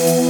you.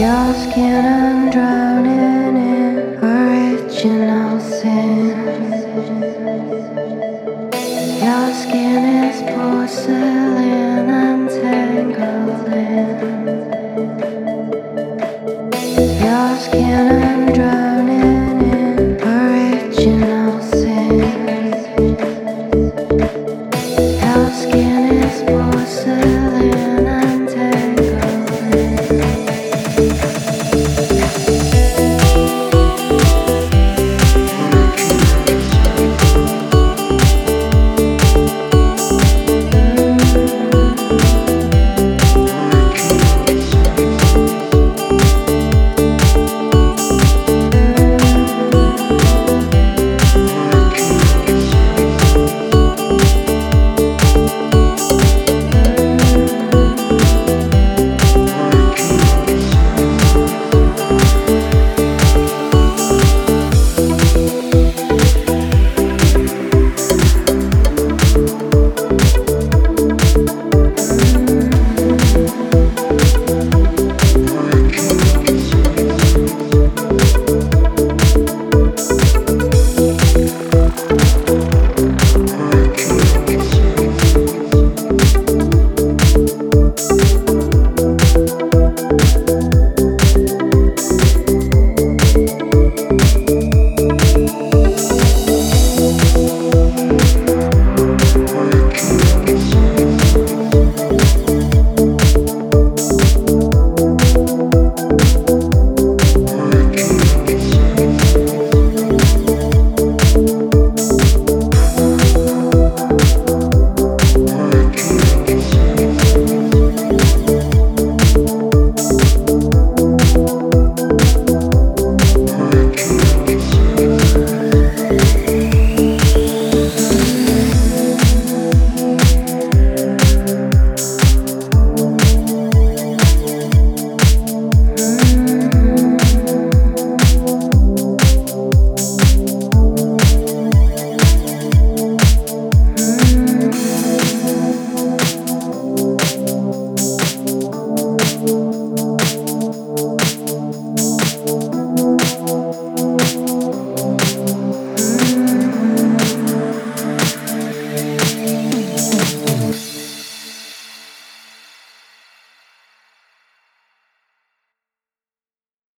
Your skin, I'm drowning in original sin. Your skin is porcelain, I'm tangled in. Your skin.